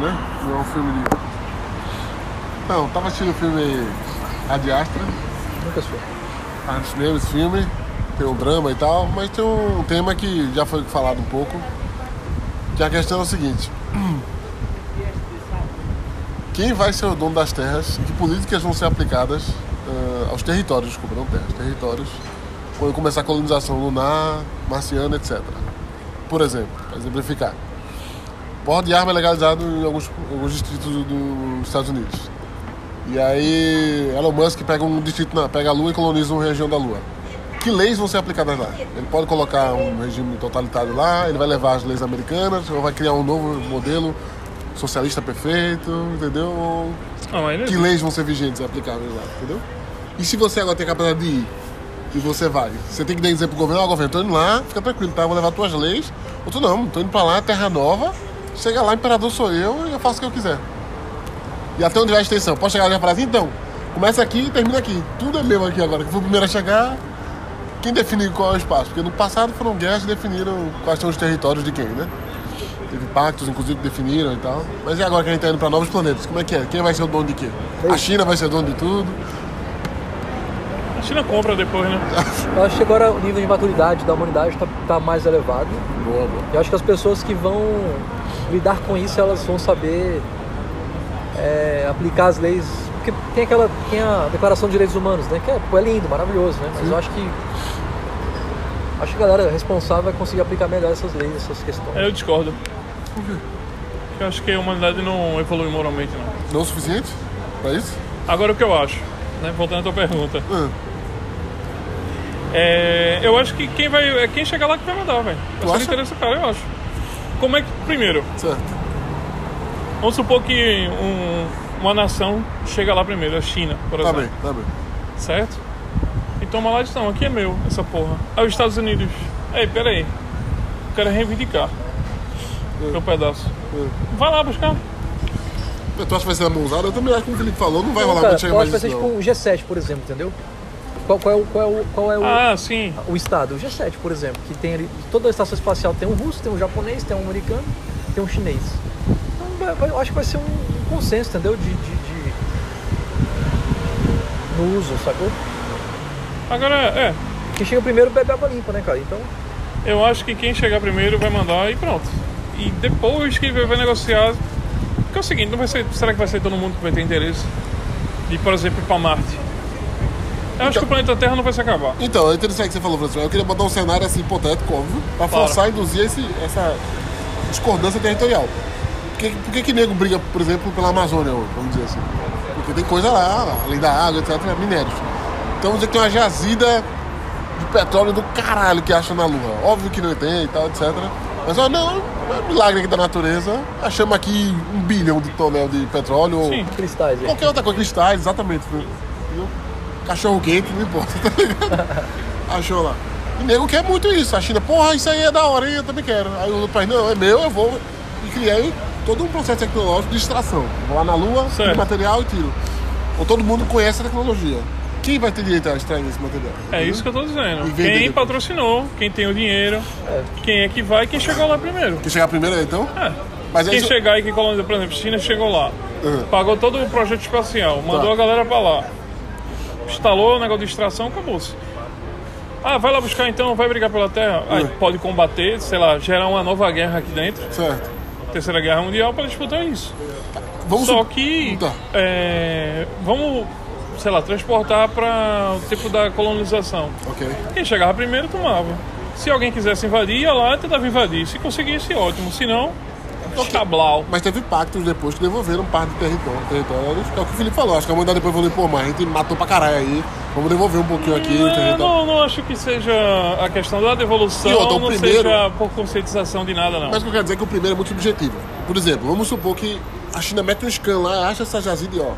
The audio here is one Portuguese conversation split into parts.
né? Não é um filme de. Não, tava assistindo o filme Ad Astra, Nunca sou. tá no cinema esse filme, tem um drama e tal, mas tem um tema que já foi falado um pouco, que a questão é o seguinte. Quem vai ser o dono das terras e que políticas vão ser aplicadas ah, aos territórios, desculpa, não terras, territórios, quando começar a colonização lunar, marciana, etc. Por exemplo, para exemplificar. Porte de arma é legalizado em alguns, alguns distritos do- dos Estados Unidos. E aí Elon Musk pega um distrito, na, pega a Lua e coloniza uma região da Lua. Que leis vão ser aplicadas lá? Ele pode colocar um regime totalitário lá, ele vai levar as leis americanas, ou vai criar um novo modelo socialista perfeito, entendeu? Não, não que leis vão ser vigentes e aplicáveis lá, entendeu? E se você agora tem a capacidade de ir e você vai, você tem que dizer pro governo, ó, governo, tô indo lá, fica tranquilo, tá? Vou levar tuas leis. Ou tu não, tô indo pra lá, terra nova, chega lá, imperador sou eu e eu faço o que eu quiser. E até onde vai a extensão? Pode chegar lá e falar assim, então, começa aqui e termina aqui. Tudo é meu aqui agora. Que foi o primeiro a chegar, quem definiu qual é o espaço? Porque no passado foram guerras que definiram quais são os territórios de quem, né? Teve pactos, inclusive, que definiram e tal. Mas e agora que a gente tá indo pra novos planetas? Como é que é? Quem vai ser o dono de quê? A China vai ser dono de tudo? A China compra depois, né? Eu acho que agora o nível de maturidade da humanidade está tá mais elevado. Boa, boa. Eu acho que as pessoas que vão lidar com isso, elas vão saber é, aplicar as leis. Porque tem aquela tem a Declaração de Direitos Humanos, né? Que é, pô, é lindo, maravilhoso, né? Mas eu acho que acho que a galera responsável vai conseguir aplicar melhor essas leis, essas questões. Eu discordo. Eu acho que a humanidade não evolui moralmente, não. Não o suficiente pra isso? Agora o que eu acho, né? Voltando à tua pergunta. Ah, É, eu acho que quem vai. É quem chegar lá que vai mandar, velho. Eu só acha? interessa cara, eu acho. Como é que. Primeiro, certo. vamos supor que um- uma nação chega lá primeiro, a China, por Tá exemplo. bem, tá bem. Certo? E toma lá e diz, não, aqui é meu, essa porra. Aí os Estados Unidos, ei, peraí, eu quero reivindicar meu pedaço. Vai lá buscar. Mas Tu acha que vai ser na mãozada? Eu também acho que o Felipe falou, não vai Não, rolar cara, muito chegar eu acho mais que vai ser isso, tipo um G7, por exemplo, entendeu? Qual, qual é o, qual é o, qual é o, Ah, sim. o estado? O G7, por exemplo, que tem ali, toda a estação espacial tem um russo, tem um japonês, tem um americano, tem um chinês. Então vai- vai- eu acho que vai ser um, um consenso, entendeu? De, de, de- no uso, sacou? Agora, é, Quem chega primeiro bebe água limpa, né, cara? Então, eu acho que quem chegar primeiro vai mandar e pronto. E depois que vai vai negociar. Porque é o seguinte, não vai ser, será que vai ser todo mundo que vai ter interesse de, por exemplo, ir pra Marte? Eu acho que o planeta Terra não vai se acabar. Então, é interessante o que você falou, Francisco. Eu queria botar um cenário assim hipotético, óbvio, pra Claro. forçar a induzir esse, essa discordância territorial. Por que, por que que nego briga, por exemplo, pela Amazônia hoje, vamos dizer assim? Porque tem coisa lá, além da água, etc., minérios. Então vamos dizer que tem uma jazida de petróleo do caralho que acha na Lua. Óbvio que não tem e tal, etc. Mas ó, não, é um milagre aqui da natureza. Achamos aqui um bilhão de tonel de petróleo. ou Sim. cristais aí. Qualquer outra coisa, cristais, exatamente. Entendeu? Cachorro quente, não importa, tá ligado? Achou lá. E nego quer muito isso. A China, porra, isso aí é da hora, hein? eu também quero. Aí o outro país, não, é meu, eu vou. E criei todo um processo tecnológico de extração. Vou lá na Lua, Certo. tiro material e tiro. Ou todo mundo conhece a tecnologia. Quem vai ter direito a extrair esse material? É isso que eu tô dizendo. Quem depois. patrocinou, quem tem o dinheiro, quem é que vai, quem chegou lá primeiro. Quem chegar primeiro, então? É. Mas é Quem isso- chegar e quem colonizou, por exemplo, China chegou lá, Uhum. pagou todo o projeto espacial, mandou Tá. a galera pra lá, instalou o negócio de extração, acabou-se. Ah, vai lá buscar então, vai brigar pela Terra. Aí pode combater, sei lá, gerar uma nova guerra aqui dentro, Certo. Terceira Guerra Mundial, para disputar isso. Vamos Só que Tá. é, vamos, sei lá, transportar para o tipo da colonização. Ok. Quem chegava primeiro tomava. Se alguém quisesse invadir, ia lá e tentava invadir. Se conseguisse, ótimo. Se não, chablau. Mas teve pactos depois que devolveram parte do território, territórios, que é o que o Felipe falou. Acho que a humanidade depois falou, pô, mas a gente matou pra caralho aí. Vamos devolver um pouquinho aqui território. não, não acho que seja a questão da devolução, E outra, não primeiro- seja por conscientização de nada, não. Mas o que eu quero dizer é que o primeiro é muito subjetivo. Por exemplo, vamos supor que a China mete um scan lá, acha essa jazida e ó,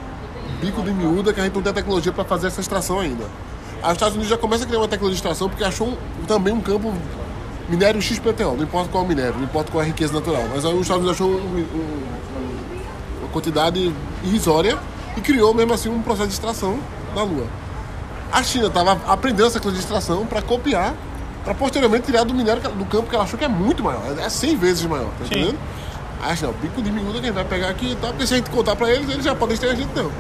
bico de miúda que a gente não tem tecnologia para fazer essa extração ainda. Aí os Estados Unidos já começa a criar uma tecnologia de extração porque achou um- também um campo minério XPTO, não importa qual é o minério, não importa qual é a riqueza natural. Mas aí os Estados Unidos achou um- um- uma quantidade irrisória e criou mesmo assim um processo de extração na Lua. A China estava aprendendo essa tecnologia de extração para copiar, para posteriormente tirar do minério do campo que ela achou que é muito maior, é 100 vezes maior, tá Sim. entendendo? Aí acho, não, pico de miúda que a gente vai pegar aqui e tal, porque se a gente contar pra eles, eles já podem ter a gente não.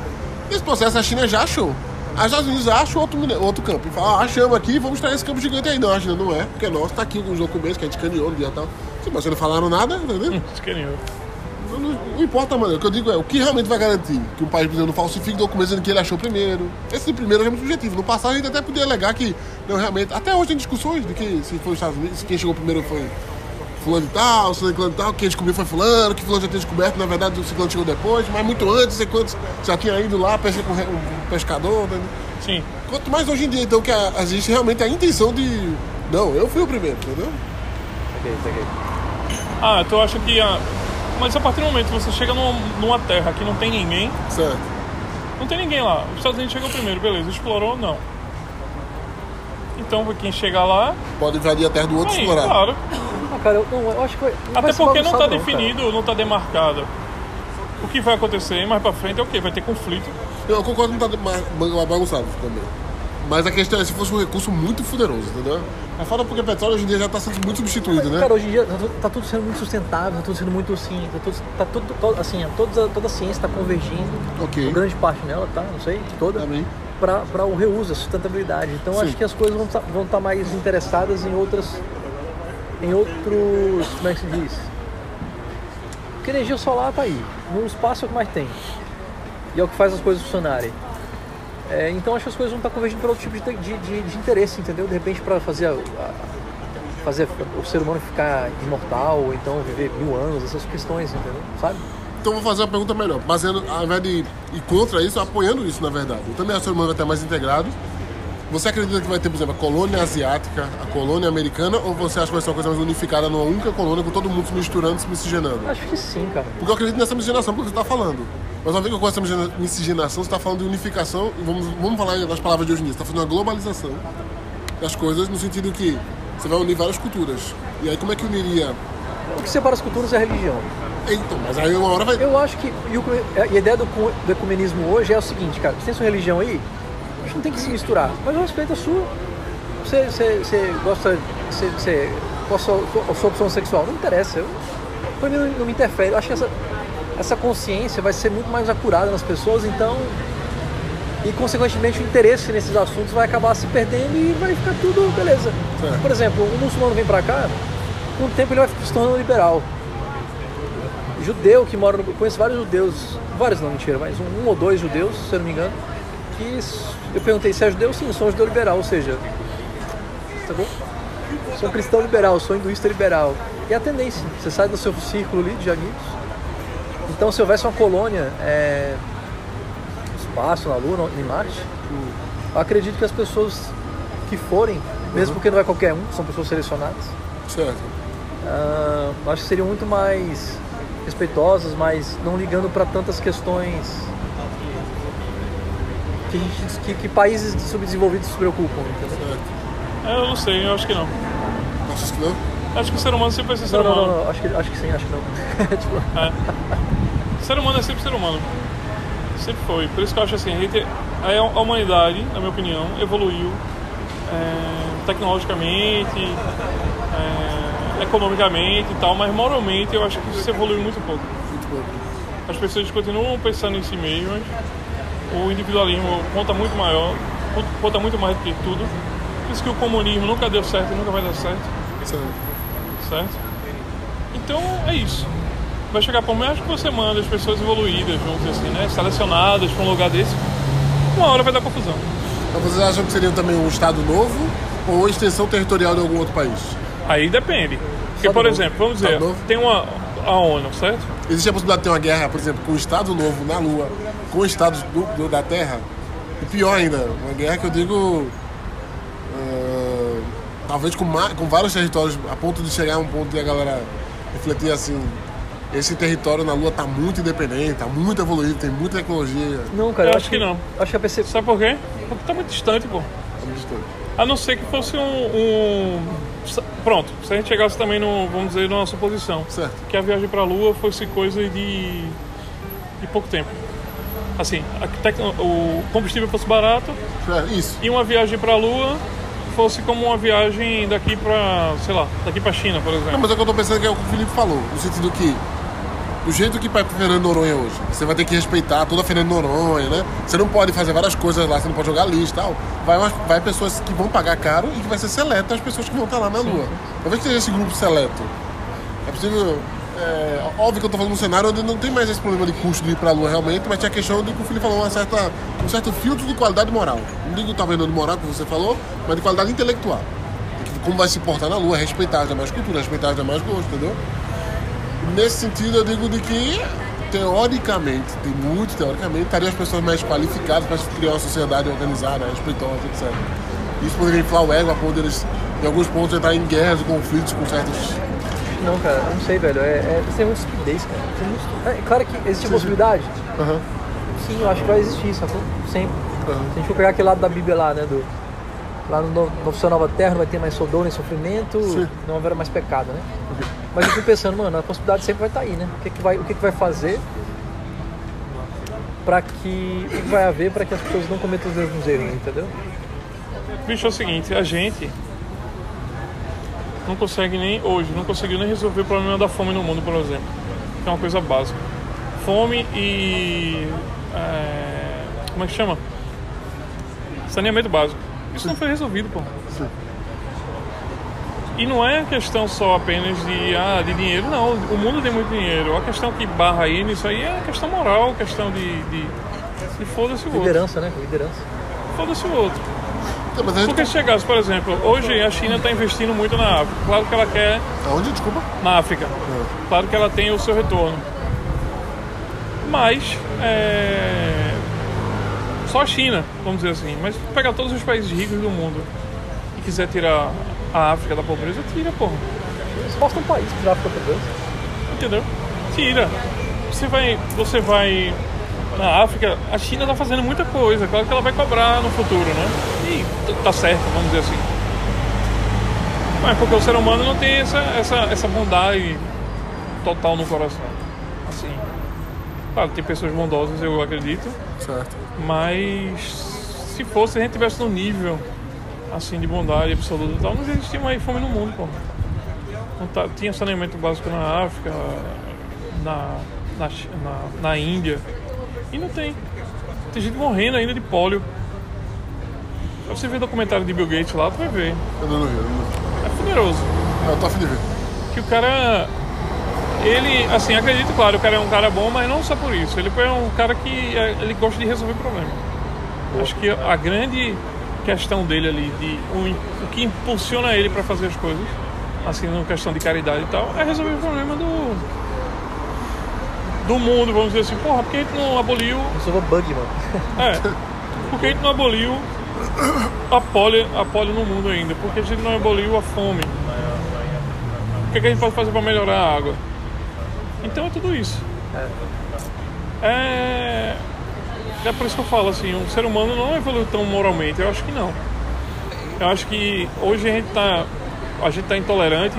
Nesse processo a China já achou. Os Estados Unidos acham outro, outro campo. E fala, ah, achamos aqui, vamos trazer esse campo gigante aí. Não, a China não é, porque é nosso, tá aqui com os documentos que a gente escaneou no dia tal. Sim, mas vocês não falaram nada, entendeu? Eu. Não, não- não importa, mano. O que eu digo é, o que realmente vai garantir que um país, por exemplo, não falsifique documentos dizendo que ele achou primeiro. Esse primeiro é muito subjetivo. No passado a gente até podia alegar que, não, realmente, até hoje tem discussões de que se foi os Estados Unidos, quem chegou primeiro foi fulano e tal, fulano e tal, quem descobriu foi fulano, que fulano já tinha descoberto, na verdade o ciclano chegou depois, mas muito antes, sei quantos já tinha ido lá pescar com um pescador, entendeu? Sim. Quanto mais hoje em dia, então, que a- existe realmente a intenção de. Não, eu fui o primeiro, entendeu? Peguei, peguei. Ah, tu acha que a. Mas a partir do momento que você chega numa, numa terra que não tem ninguém, Certo. não tem ninguém lá. Os Estados Unidos chegou primeiro, beleza. Explorou? Não. Então, quem chegar lá, Pode invadir a terra do outro e aí, explorar. claro. Ah, cara, eu, não, eu acho que não Até porque não está cara. definido, não está demarcado. O que vai acontecer mais pra frente é o quê? Vai ter conflito. Eu concordo que não tá bagunçado também. Mas a questão é se fosse um recurso muito poderoso, entendeu? É foda porque o petróleo hoje em dia já está sendo muito substituído, né? Cara, hoje em dia tá, tá tudo sendo muito sustentável, tá tudo sendo muito assim, tá tudo, tá tudo to- assim, toda, toda a ciência está convergindo, Ok. grande parte dela, tá? Não sei, toda, Também. para o reuso, a sustentabilidade. Então Sim. acho que as coisas vão estar vão tá mais interessadas em outras, em outros, como é que se diz? Porque energia solar tá aí, no espaço é o que mais tem e é o que faz as coisas funcionarem. É, então acho que as coisas vão estar convergindo para outro tipo de, de, de- de interesse, entendeu? De repente para fazer a- a- fazer o ser humano ficar imortal, ou então viver mil anos, essas questões, entendeu? Sabe? Então vou fazer uma pergunta melhor. Baseando, ao invés de ir contra isso, apoiando isso, na verdade. Eu também acho que o ser humano vai estar mais integrado. Você acredita que vai ter, por exemplo, a colônia asiática, a colônia americana, ou você acha que vai ser uma coisa mais unificada numa única colônia, com todo mundo se misturando, se miscigenando? Acho que sim, cara. Porque eu acredito nessa miscigenação, porque você está falando. Mas uma vez que eu gosto dessa miscigenação, você está falando de unificação, e vamos, vamos falar nas palavras de hoje em dia, você está fazendo uma globalização das coisas, no sentido que você vai unir várias culturas. E aí como é que uniria? O que separa as culturas é a religião. Então, mas aí uma hora vai... Eu acho que e o- e a ideia do, cu- do ecumenismo hoje é o seguinte, cara, você tem sua religião aí, gente não tem que se misturar, mas eu respeito a sua. Você, você, você gosta, você, você, qual a sua, a sua opção sexual? Não interessa, eu, pra mim não, não me interfere. Eu acho que essa, essa consciência vai ser muito mais acurada nas pessoas, então, e consequentemente o interesse nesses assuntos vai acabar se perdendo e vai ficar tudo beleza. Certo. Por exemplo, um muçulmano vem pra cá, com o tempo ele vai se tornando liberal judeu que mora no. Conheço vários judeus, vários não, mentira, mas um, um ou dois judeus, se eu não me engano, que eu perguntei se é judeu, sim, sou um judeu liberal, ou seja, tá bom? Sou um cristão liberal, sou hinduísta liberal. E a tendência, você sai do seu círculo ali de amigos. Então se houvesse uma colônia é, no espaço, na Lua, em Marte, eu acredito que as pessoas que forem, mesmo porque não é qualquer um, são pessoas selecionadas, Certo. eu acho que seriam muito mais respeitosas, mas não ligando para tantas questões que, a gente- que- que países subdesenvolvidos se preocupam, entendeu? certo. É, Eu não sei, eu acho que não. Achas que não? Acho que o ser humano sempre vai ser ser Não, não, humano. não, não, acho que, acho que sim, acho que não. Tipo, É. Ser humano é sempre ser humano. Sempre foi. Por isso que eu acho assim, a, gente, a a humanidade, na minha opinião, evoluiu é, tecnologicamente, é, economicamente e tal, mas moralmente eu acho que isso evoluiu muito pouco. Muito bom. As pessoas continuam pensando em si mesmas, o individualismo conta muito maior, conta muito mais do que tudo. Por isso que o comunismo nunca deu certo e nunca vai dar certo Certo. certo? Então é isso. Vai chegar por mais que você manda as pessoas evoluídas, vamos dizer assim, né? Selecionadas para um lugar desse, uma hora vai dar confusão. Então vocês acham que seria também um estado novo ou extensão territorial de algum outro país? Aí depende. Porque, por novo. exemplo, vamos dizer, tem uma a ONU, certo? Existe a possibilidade de ter uma guerra, por exemplo, com o Estado Novo na Lua, com estados do, do- da Terra? E pior ainda, uma guerra que eu digo. ah, talvez com, com vários territórios, a ponto de chegar a um ponto de a galera refletir assim. Esse território na Lua está muito independente, está muito evoluído, tem muita tecnologia. não, cara, Eu eu acho que não. Acho que a percepção. Sabe por quê? Porque tá muito distante, pô. tá muito distante. A não ser que fosse um, um- Pronto, se a gente chegasse também no, vamos dizer, numa suposição. Certo. que a viagem para a Lua fosse coisa de, de pouco tempo. Assim, a tecno- o combustível fosse barato isso. e uma viagem para a Lua fosse como uma viagem daqui para, sei lá, daqui para China, por Não, exemplo. mas é o que eu tô pensando que é o que o Felipe falou, no sentido que do jeito que vai Fernando Noronha hoje. Você vai ter que respeitar toda a Fernando Noronha, né? Você não pode fazer várias coisas lá, você não pode jogar lixo e tal. Vai, umas- vai pessoas que vão pagar caro e que vai ser seleto as pessoas que vão estar lá na Lua. Talvez seja esse grupo seleto. É possível. É, óbvio que eu tô falando num cenário onde não tem mais esse problema de custo de ir pra Lua realmente, mas tinha a questão de que o Felipe falou uma certa, um certo filtro de qualidade moral. Não digo talvez não de moral, como você falou, mas de qualidade intelectual. Que como vai se portar na Lua, respeitar as demais culturas, respeitar as demais gostos, entendeu? Nesse sentido, eu digo de que, teoricamente, tem muito teoricamente, estariam as pessoas mais qualificadas para criar uma sociedade organizada, respeitosa, etc. Isso poderia inflar o ego a deles, em alguns pontos, entrar em guerras e conflitos com certos. Não, cara, não sei, velho. É, é, tem muita estupidez, cara. Muito- é, claro que existe a possibilidade. Aham. Sim, eu acho que vai existir, sacou? Sempre. Aham. Se a gente for pegar aquele lado da Bíblia lá, né? Do, lá no Novo Céu Nova Terra não vai ter mais dor nem sofrimento, Sim. não haverá mais pecado, né? Mas eu fico pensando, mano, a possibilidade sempre vai estar aí, né? O que, que, vai, o que, que vai fazer para que. O que vai haver para que as pessoas não cometam os mesmos erros, entendeu? Bicho, é o seguinte, a gente não consegue nem hoje, não conseguiu nem resolver o problema da fome no mundo, por exemplo. Que é uma coisa básica. Fome e. é, como é que chama? Saneamento básico. Isso não foi resolvido, pô. E não é questão só apenas de, ah, de dinheiro, não. O mundo tem muito dinheiro. A questão que barra aí nisso aí é questão moral, questão de. de, de foda-se o outro. Liderança, né? Liderança. Foda-se o outro. Gente. Porque se chegasse, por exemplo, hoje a China está investindo muito na África. Claro que ela quer Aonde? Desculpa? na África. Claro que ela tem o seu retorno. Mas é... só a China, vamos dizer assim. Mas se pegar todos os países ricos do mundo e quiser tirar a África da pobreza, tira, porra. Exposta um país que já fica pobreza. Entendeu? Tira. Você vai, você vai na África, a China está fazendo muita coisa. Claro que ela vai cobrar no futuro, né? E tá certo, vamos dizer assim. Mas porque o ser humano não tem essa, essa, essa bondade total no coração. Assim. Claro, tem pessoas bondosas, eu acredito. Certo. Mas se fosse, a gente tivesse no nível assim de bondade absoluta e tal, não existia mais fome no mundo, pô. Não tá- tinha saneamento básico na África, na, na, na, na Índia. E não tem. Tem gente morrendo ainda de pólio. Você ver o documentário de Bill Gates lá, tu vai ver. Eu não vi. Eu, não... É fuderoso. eu tô afim de ver. Que o cara. Ele, assim, acredito, claro, o cara é um cara bom, mas não só por isso. Ele é um cara que é, ele gosta de resolver problema. Acho que a grande questão dele ali, de o, o que impulsiona ele para fazer as coisas, assim, na questão de caridade e tal, é resolver o problema do do mundo, vamos dizer assim, porra, por que a gente não aboliu Resolva bug, mano. é, por que a gente não aboliu a polio, a polio no mundo ainda? Por que a gente não aboliu a fome? O que, é que a gente pode fazer para melhorar a água? Então é tudo isso. É. É por isso que eu falo assim, o ser humano não evoluiu tão moralmente, eu acho que não. Eu acho que hoje a gente tá. A gente tá intolerante,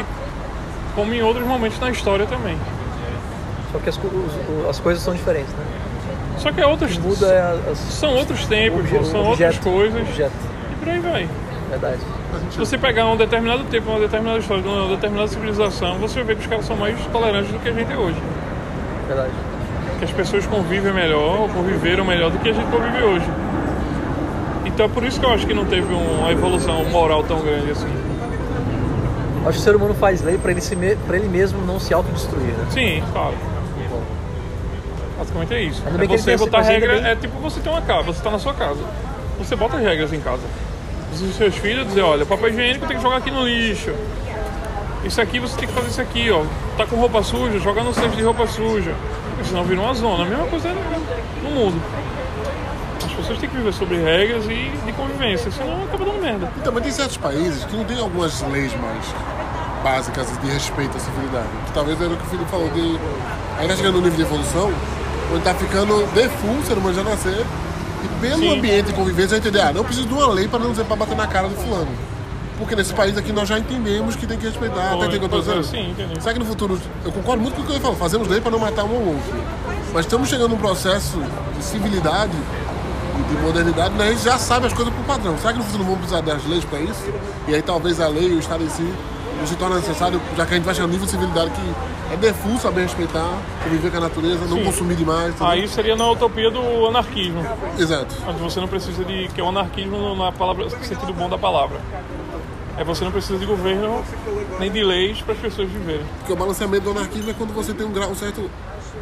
como em outros momentos na história também. Só que as, as coisas são diferentes, né? Só que é outros. Muda é as, São outros tempos, obje- são outras objeto, coisas. Objeto, E por aí vai. verdade. Se você pegar um determinado tempo, uma determinada história, uma determinada civilização, você ver que os caras são mais tolerantes do que a gente é hoje. Verdade. Que as pessoas convivem melhor, ou conviveram melhor do que a gente convive hoje. Então é por isso que eu acho que não teve uma evolução moral tão grande assim. Acho que o ser humano faz lei pra ele, se me, pra ele mesmo não se autodestruir, né? Sim, claro. Basicamente é isso. É você botar regra, bem- é tipo você tem uma casa, você tá na sua casa. Você bota as regras em casa. Os seus filhos dizer, olha, papel higiênico tem que jogar aqui no lixo. Isso aqui você tem que fazer isso aqui, ó. Tá com roupa suja, joga no cesto de roupa suja. Porque senão vira uma zona. A mesma coisa no mundo. As pessoas têm que viver sobre regras e de convivência, senão acaba dando merda. Então, mas tem certos países que não tem algumas leis mais básicas de respeito à civilidade. Que talvez era o que o Felipe falou, de ainda chegando no nível de evolução, onde tá ficando default, o ser humano já nascer, e pelo Sim. ambiente de convivência vai entender, ah, não preciso de uma lei para não dizer para bater na cara do fulano. Porque nesse país aqui nós já entendemos que tem que respeitar, até tem que eu tô dizendo. Sim, entendi. Será que no futuro, eu concordo muito com o que ele falou, fazemos lei para não matar um ou outro. Mas estamos chegando num processo de civilidade e de modernidade, né? a gente já sabe as coisas por padrão. Será que no futuro não vamos precisar das leis para isso? E aí talvez a lei, o Estado em si, não se torna necessário, já que a gente vai chegar um nível de civilidade que é defuso saber respeitar, conviver com a natureza, não Sim. consumir demais. entendeu? Aí seria na utopia do anarquismo, Exato. onde você não precisa de. que é o anarquismo na palavra, no sentido bom da palavra. É você não precisa de governo nem de leis para as pessoas viverem. Porque o balanceamento do anarquismo é quando você tem um, grau, um certo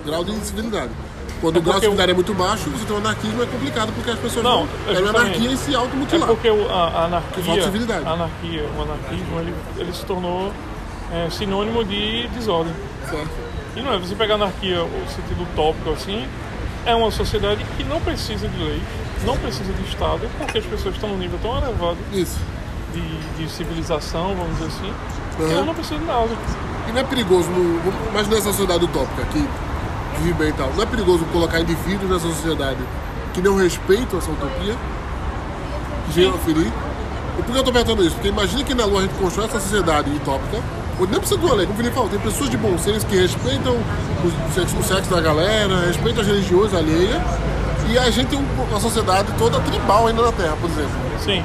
grau de civilidade. Quando É o grau de porque civilidade é muito baixo, você tem um anarquismo é complicado, porque as pessoas Não, vão é anarquia e se É automutilar. porque o- a, a anarquia, a anarquia, o anarquismo, ele, ele se tornou é, sinônimo de desordem. Certo? E não é, você pegar anarquia, o sentido utópico assim, é uma sociedade que não precisa de leis, não precisa de Estado, porque as pessoas estão num nível tão elevado Isso. De, de civilização, vamos dizer assim, que Uhum. elas não precisam de nada. E não é perigoso, no, mas nessa sociedade utópica que vive bem e tal, não é perigoso colocar indivíduos nessa sociedade que não respeitam essa utopia, a ferir? E por que eu estou perguntando isso? Porque imagina que na Lua a gente constrói essa sociedade utópica, onde nem precisa de uma lei, como o Felipe falou, tem pessoas de bom senso que respeitam o, sexo, o sexo da galera, respeitam as religiões alheias, e a gente tem um- uma sociedade toda tribal ainda na Terra, por exemplo. Sim,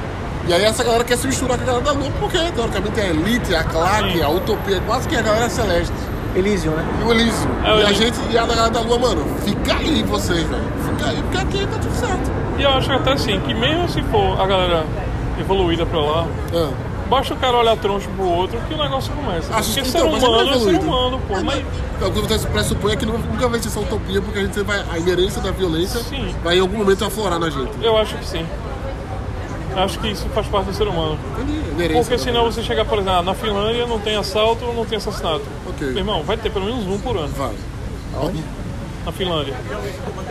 E aí essa galera quer se misturar com a galera da Lua, porque teoricamente é a elite, a claque, a utopia, é quase que a galera celeste. Elysium, né? E o Elísio. É, o e a Elísio. gente, e a galera da Lua, mano, fica aí vocês, velho. Fica aí, porque aqui tá tudo certo. e eu acho até assim, que mesmo se for a galera evoluída pra lá, Ah. basta o cara olhar troncho pro outro que o negócio começa. Acho porque que ser então, mas é humano é ser humano, pô. É, Mas Então, o que você pressupõe é que nunca vai ser essa utopia, porque a gente vai, a inerência da violência Sim. vai em algum momento aflorar na gente. eu acho que sim. Acho que isso faz parte do ser humano. Entendi, Porque senão você chegar, por exemplo, ah, na Finlândia não tem assalto, não tem assassinato. Ok. Meu irmão, vai ter pelo menos um por ano Vai. na Finlândia.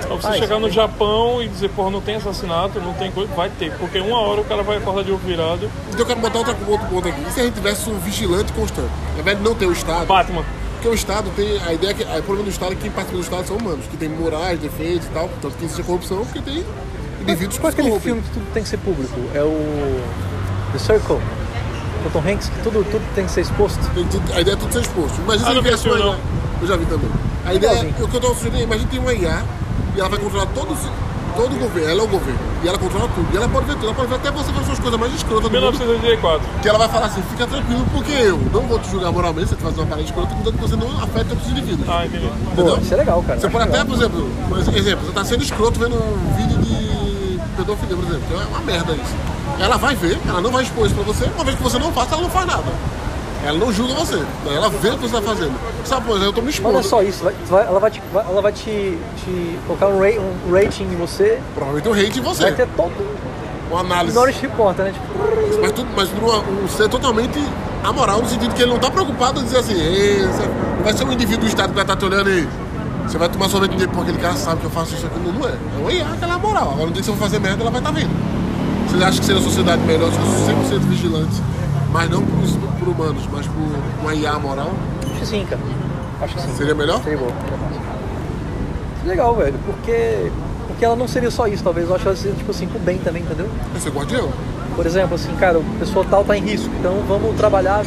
Ou você Ah, chegar no tem. Japão e dizer, porra, não tem assassinato, não tem coisa, vai ter. Porque uma hora o cara vai acordar de ovo virado. Então eu quero botar outra, outro ponto aqui. E se a gente tivesse um vigilante constante? Ao invés de não ter o Estado, Batman. porque o Estado tem. A ideia é que. O problema do Estado é que quem participa do Estado são humanos, que tem morais, defeitos e tal. Tanto que existe a corrupção, porque tem é se aquele corrompem. filme que tudo tem que ser público? É o The Circle. O Tom Hanks, que tudo, tudo tem que ser exposto. Tudo- a ideia é tudo ser exposto. Imagina Ah, se ele viesse vi uma IA. Eu já vi também. A ideia, Legalzinho. o que eu estou sugerindo é, imagina tem uma IA e ela vai controlar todos, todo o governo. Ela é o governo. E ela controla tudo. E ela pode ver tudo. Ela pode ver até você fazer as coisas mais escrotas do mundo. 1984. Que ela vai falar assim, fica tranquilo, porque eu não vou te julgar moralmente se você fazer uma parada escrota, contanto que você não afeta outros indivíduos. Ah, entendi. Pô, Entendeu? isso é legal, cara. Você pode até, legal. por exemplo, por exemplo, você tá sendo escroto vendo um vídeo de pedofilia, por exemplo. que É uma merda isso. Ela vai ver, ela não vai expor isso pra você, uma vez que você não faça, ela não faz nada. Ela não julga você. né? Ela vê o que você tá fazendo. Sabe, por exemplo, eu tô me expondo. não é só isso, vai- vai- ela vai te, vai- ela vai te, te colocar um, um rating em você, Provavelmente eu hate em você. vai ter todo Uma análise. Minority Report, né? Tipo, Mas, tudo, mas numa- um ser totalmente amoral, no sentido que ele não tá preocupado em dizer assim, "Ei, você não vai ser um indivíduo do Estado que vai estar te olhando aí. Você vai tomar sorvete dele porque aquele cara sabe que eu faço isso aqui. Não, não é. É uma IA que ela é moral. Agora no dia que você for fazer merda, ela vai estar vendo. Você acha que seria uma sociedade melhor se fosse 100% vigilante? Mas não por, por humanos, mas por uma IA moral? acho que sim, cara. Acho que sim. Seria melhor? Seria bom. Legal, velho, porque, porque ela não seria só isso, talvez. Eu acho que ela seria, tipo assim, pro bem também, entendeu? É ser guardião. Por exemplo, assim, cara, o pessoa tal tá em risco, então vamos trabalhar,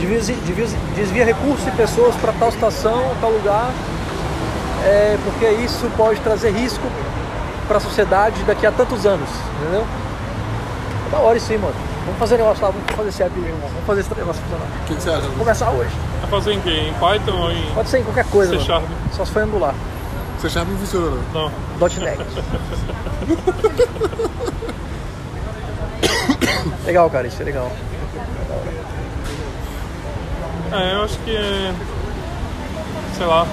desvia, desvia, desvia recursos e pessoas para tal estação, tal lugar, é, porque isso pode trazer risco para a sociedade daqui a tantos anos, entendeu? É da hora isso aí, mano. Vamos fazer negócio lá, vamos fazer esse app, irmão. Vamos fazer esse negócio funcionar. O que, que você acha? Vamos começar hoje. Vai fazer em quê? Em Python ou em Pode ser em qualquer coisa, C mano. Sharp? Só se for angular. Você chave não funciona, não. Não. .NET. legal, cara, isso é legal. É, eu acho que é. Sei lá.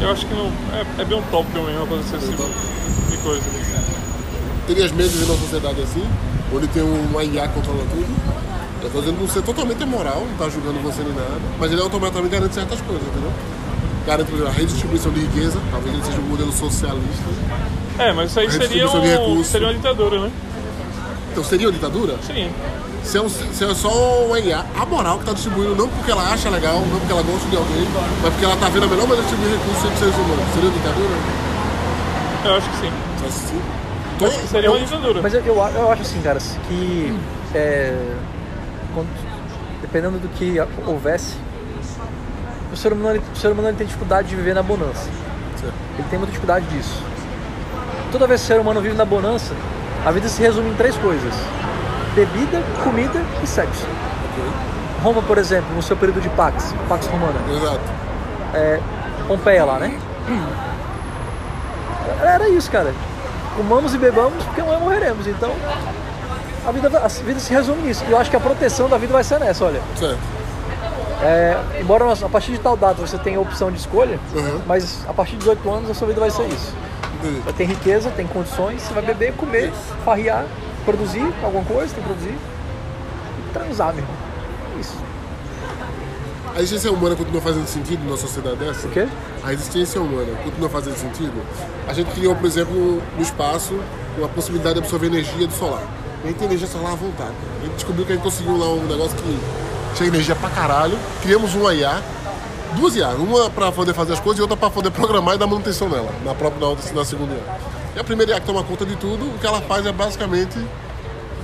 Eu acho que não. É, é bem utópico mesmo acontecer esse tipo de coisa. Terias medo de uma sociedade assim, onde tem uma IA que controla tudo? Eu tô dizendo não ser totalmente imoral, não tá julgando você nem nada, mas ele automaticamente garante certas coisas, entendeu? Garante, por exemplo, a redistribuição de riqueza, talvez ele seja um modelo socialista. É, mas isso aí seria, um, seria uma ditadura, né? Então seria uma ditadura? Sim. Se é, um- se é só uma IA amoral que está distribuindo, não porque ela acha legal, não porque ela gosta de alguém, mas porque ela está vendo a melhor maneira de distribuir recursos entre seres humanos. Seria uma ditadura? Eu acho que sim. Mas sim. Mas seria uma ditadura. Mas eu, eu, a- eu acho assim, cara, que é, quando- dependendo do que a- houvesse, o ser humano, ele- o ser humano ele tem dificuldade de viver na bonança. Certo. Ele tem muita dificuldade disso. Toda vez que o ser humano vive na bonança, a vida se resume em três coisas: bebida, comida e sexo. Ok. Roma, por exemplo, no seu período de Pax, Pax Romana, Exato. é, Pompeia lá, né? Era isso, cara. Comamos e bebamos porque amanhã morreremos. Então, a vida, a vida se resume nisso. E eu acho que a proteção da vida vai ser nessa, olha. Certo. É, embora a partir de tal data você tenha a opção de escolha, Uhum. mas a partir de 18 anos a sua vida vai ser isso. Vai ter riqueza, tem condições, você vai beber, comer, farrear, produzir alguma coisa, tem que produzir e transar, meu irmão. É Isso. A existência humana continua fazendo sentido numa sociedade dessa? O quê? A existência humana continua fazendo sentido? A gente criou, por exemplo, no espaço, uma possibilidade de absorver energia do solar. A gente tem energia solar à vontade. A gente descobriu que a gente conseguiu lá um negócio que chega energia pra caralho. Criamos uma IA, duas IA, uma pra poder fazer as coisas e outra pra poder programar e dar manutenção nela, na própria na, outra, na segunda IA. E a primeira IA que toma conta de tudo, o que ela faz é basicamente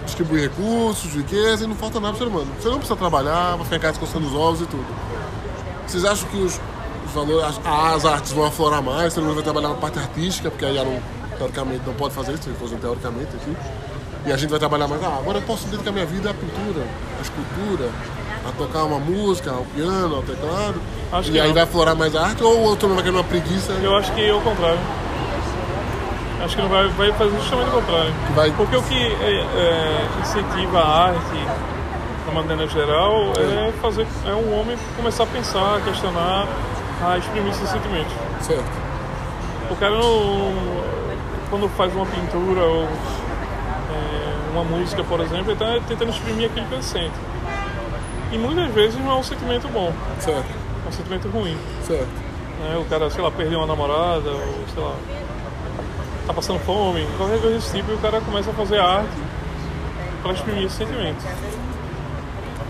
distribuir recursos, riqueza e não falta nada pro ser humano. Você não precisa trabalhar, vai ficar em casa coçando os ovos e tudo. Vocês acham que os, os valores, as, as artes vão aflorar mais? Todo mundo vai trabalhar na parte artística, porque aí não, teoricamente não pode fazer isso, se fosse teoricamente aqui. E a gente vai trabalhar mais. Ah, agora eu posso dedicar minha vida à pintura, à escultura, a tocar uma música, ao piano, ao teclado. Acho e que aí não. vai aflorar mais a arte ou o outro vai querer uma preguiça? Eu acho que é o contrário. Acho que não vai, vai fazer justamente o contrário. Vai- Porque o que é, é, incentiva a arte, de maneira geral, é fazer é um homem começar a pensar, a questionar, a exprimir seus sentimentos. Certo. O cara não. Quando faz uma pintura ou é, uma música, por exemplo, ele está tentando exprimir aquilo que ele sente. E muitas vezes não é um sentimento bom, Certo. é um sentimento ruim. Certo. né? O cara, sei lá, perdeu uma namorada, ou sei lá, tá passando fome, qualquer coisa desse tipo, e o cara começa a fazer arte para exprimir esse sentimento.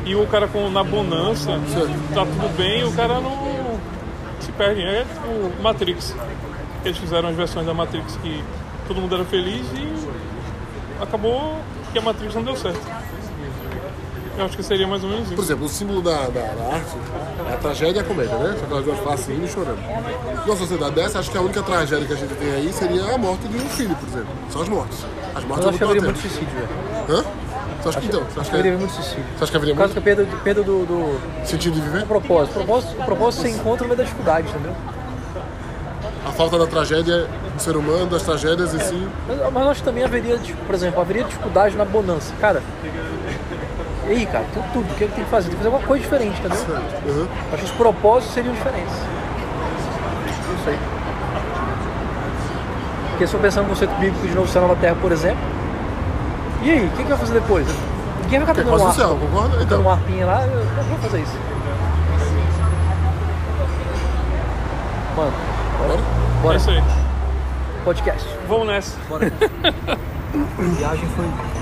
E o cara com, na bonança, tá tudo bem, o cara não se perde. É tipo Matrix. Eles fizeram as versões da Matrix que todo mundo era feliz e acabou que a Matrix não deu certo. Eu acho que seria mais ou menos Por isso. exemplo, o símbolo da, da, da arte é a tragédia e a comédia, né? São aquelas duas faces rindo e chorando. Numa sociedade dessa, acho que a única tragédia que a gente tem aí seria a morte de um filho, por exemplo. São as mortes. As mortes eu acho que haveria muito suicídio, velho. Hã? Você acha que então? Você acha que, Haveria é, muito suicídio. você acha que haveria Por causa muito que a perda, perda do, do, sentido de viver? do propósito. O propósito, o propósito você encontra no meio da dificuldade, entendeu? A falta da tragédia do ser humano, das tragédias em si. Mas, mas eu acho que também haveria, tipo, por exemplo, haveria dificuldade na bonança. Cara, e aí, cara, tem tudo. O que ele tem que fazer? Tem que fazer alguma coisa diferente, entendeu? Uhum. Eu Acho que os propósitos seriam diferentes. Isso aí. Porque se eu pensar no conceito bíblico de novo céu nova terra, por exemplo, e aí, o que, que vai fazer depois? Ninguém vai ficar tocando uma ser céu, concorda? Então. uma harpinha lá, eu não vou fazer isso. Mano, Bora? É bora. isso aí. Podcast. Vamos nessa. Bora. A viagem foi.